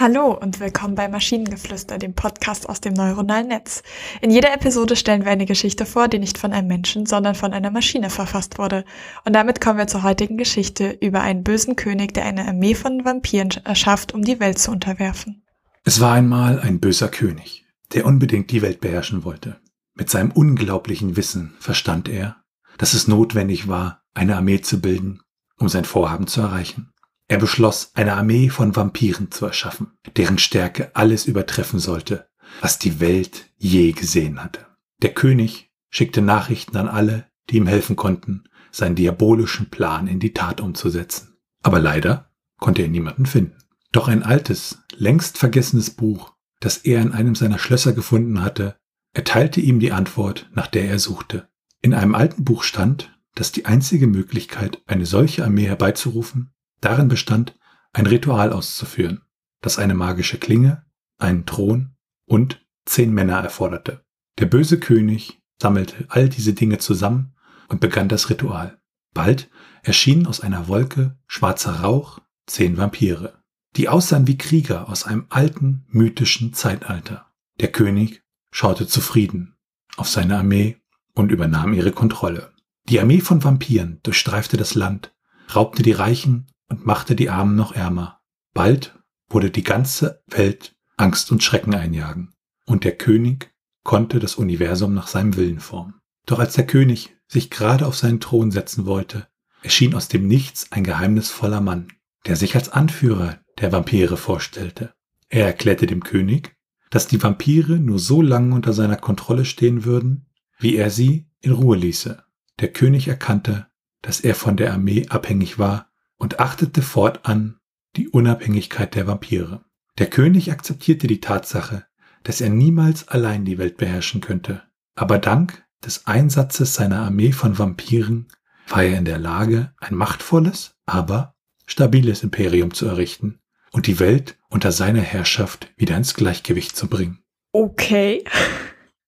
Hallo und willkommen bei Maschinengeflüster, dem Podcast aus dem neuronalen Netz. In jeder Episode stellen wir eine Geschichte vor, die nicht von einem Menschen, sondern von einer Maschine verfasst wurde. Und damit kommen wir zur heutigen Geschichte über einen bösen König, der eine Armee von Vampiren erschafft, um die Welt zu unterwerfen. Es war einmal ein böser König, der unbedingt die Welt beherrschen wollte. Mit seinem unglaublichen Wissen verstand er, dass es notwendig war, eine Armee zu bilden, um sein Vorhaben zu erreichen. Er beschloss, eine Armee von Vampiren zu erschaffen, deren Stärke alles übertreffen sollte, was die Welt je gesehen hatte. Der König schickte Nachrichten an alle, die ihm helfen konnten, seinen diabolischen Plan in die Tat umzusetzen. Aber leider konnte er niemanden finden. Doch ein altes, längst vergessenes Buch, das er in einem seiner Schlösser gefunden hatte, erteilte ihm die Antwort, nach der er suchte. In einem alten Buch stand, dass die einzige Möglichkeit, eine solche Armee herbeizurufen, darin bestand, ein Ritual auszuführen, das eine magische Klinge, einen Thron und zehn Männer erforderte. Der böse König sammelte all diese Dinge zusammen und begann das Ritual. Bald erschienen aus einer Wolke schwarzer Rauch zehn Vampire, die aussahen wie Krieger aus einem alten, mythischen Zeitalter. Der König schaute zufrieden auf seine Armee und übernahm ihre Kontrolle. Die Armee von Vampiren durchstreifte das Land, raubte die Reichen und machte die Armen noch ärmer. Bald wurde die ganze Welt Angst und Schrecken einjagen, und der König konnte das Universum nach seinem Willen formen. Doch als der König sich gerade auf seinen Thron setzen wollte, erschien aus dem Nichts ein geheimnisvoller Mann, der sich als Anführer der Vampire vorstellte. Er erklärte dem König, dass die Vampire nur so lange unter seiner Kontrolle stehen würden, wie er sie in Ruhe ließe. Der König erkannte, dass er von der Armee abhängig war und achtete fortan die Unabhängigkeit der Vampire. Der König akzeptierte die Tatsache, dass er niemals allein die Welt beherrschen könnte, aber dank des Einsatzes seiner Armee von Vampiren war er in der Lage, ein machtvolles, aber stabiles Imperium zu errichten und die Welt unter seiner Herrschaft wieder ins Gleichgewicht zu bringen. Okay.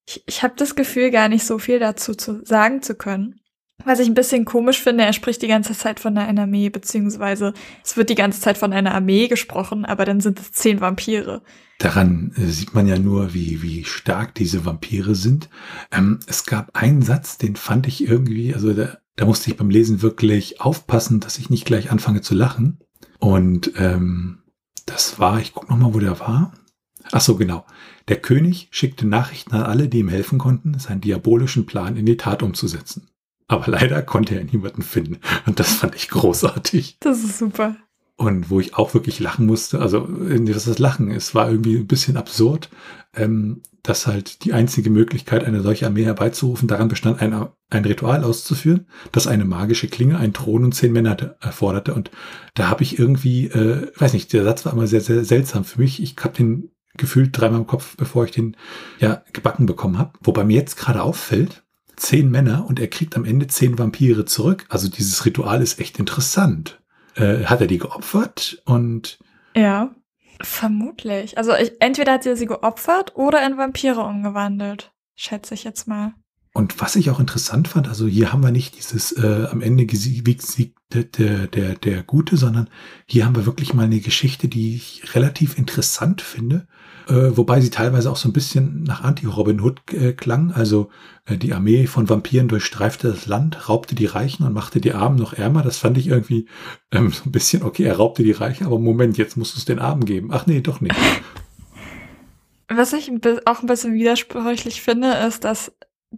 Ich, ich habe das Gefühl, gar nicht so viel dazu zu sagen zu können. Was ich ein bisschen komisch finde, er spricht die ganze Zeit von einer Armee, beziehungsweise es wird die ganze Zeit von einer Armee gesprochen, aber dann sind es zehn Vampire. Daran äh, sieht man ja nur, wie, wie stark diese Vampire sind. Ähm, es gab einen Satz, den fand ich irgendwie, also da, da musste ich beim Lesen wirklich aufpassen, dass ich nicht gleich anfange zu lachen. Und ähm, das war, ich guck noch mal, wo der war. Ach so, genau. Der König schickte Nachrichten an alle, die ihm helfen konnten, seinen diabolischen Plan in die Tat umzusetzen. Aber leider konnte er niemanden finden. Und das fand ich großartig. Das ist super. Und wo ich auch wirklich lachen musste, also das ist Lachen, es war irgendwie ein bisschen absurd, ähm, dass halt die einzige Möglichkeit, eine solche Armee herbeizurufen, daran bestand, ein, ein Ritual auszuführen, das eine magische Klinge, einen Thron und zehn Männer erforderte. Und da habe ich irgendwie, äh, weiß nicht, der Satz war immer sehr, sehr seltsam für mich. Ich habe den gefühlt dreimal im Kopf, bevor ich den ja gebacken bekommen habe. Wobei mir jetzt gerade auffällt, zehn Männer und er kriegt am Ende zehn Vampire zurück. Also dieses Ritual ist echt interessant. Äh, hat er die geopfert und. Ja, vermutlich. Also ich, entweder hat er sie geopfert oder in Vampire umgewandelt. Schätze ich jetzt mal. Und was ich auch interessant fand, also hier haben wir nicht dieses äh, am Ende gesiegt der, der, der, der Gute, sondern hier haben wir wirklich mal eine Geschichte, die ich relativ interessant finde, äh, wobei sie teilweise auch so ein bisschen nach Anti-Robin Hood äh, klang. Also äh, die Armee von Vampiren durchstreifte das Land, raubte die Reichen und machte die Armen noch ärmer. Das fand ich irgendwie ähm, so ein bisschen, okay, er raubte die Reichen, aber Moment, jetzt musst du es den Armen geben. Ach nee, doch nicht. Was ich auch ein bisschen widersprüchlich finde, ist, dass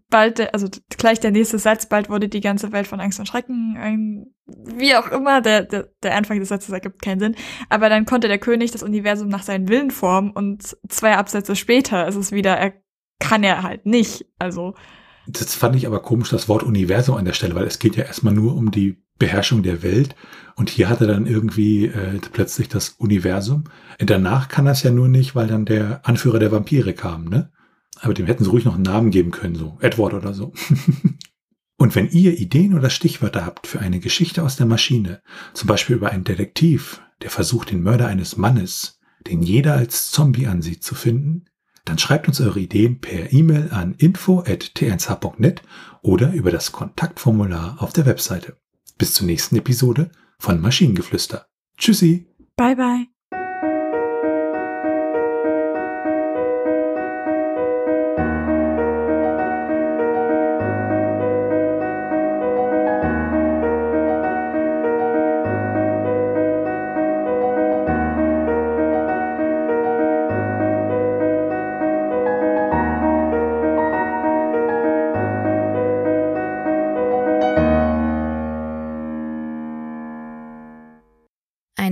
bald, also gleich der nächste Satz, bald wurde die ganze Welt von Angst und Schrecken, ein, wie auch immer, der, der, der Anfang des Satzes ergibt keinen Sinn. Aber dann konnte der König das Universum nach seinen Willen formen und zwei Absätze später ist es wieder, er kann er halt nicht. Also. Das fand ich aber komisch, das Wort Universum an der Stelle, weil es geht ja erstmal nur um die Beherrschung der Welt und hier hat er dann irgendwie äh, plötzlich das Universum. Danach kann es ja nur nicht, weil dann der Anführer der Vampire kam, ne? Aber dem hätten sie ruhig noch einen Namen geben können, so Edward oder so. Und wenn ihr Ideen oder Stichwörter habt für eine Geschichte aus der Maschine, zum Beispiel über einen Detektiv, der versucht, den Mörder eines Mannes, den jeder als Zombie ansieht, zu finden, dann schreibt uns eure Ideen per E-Mail an info.tnsh.net oder über das Kontaktformular auf der Webseite. Bis zur nächsten Episode von Maschinengeflüster. Tschüssi. Bye bye.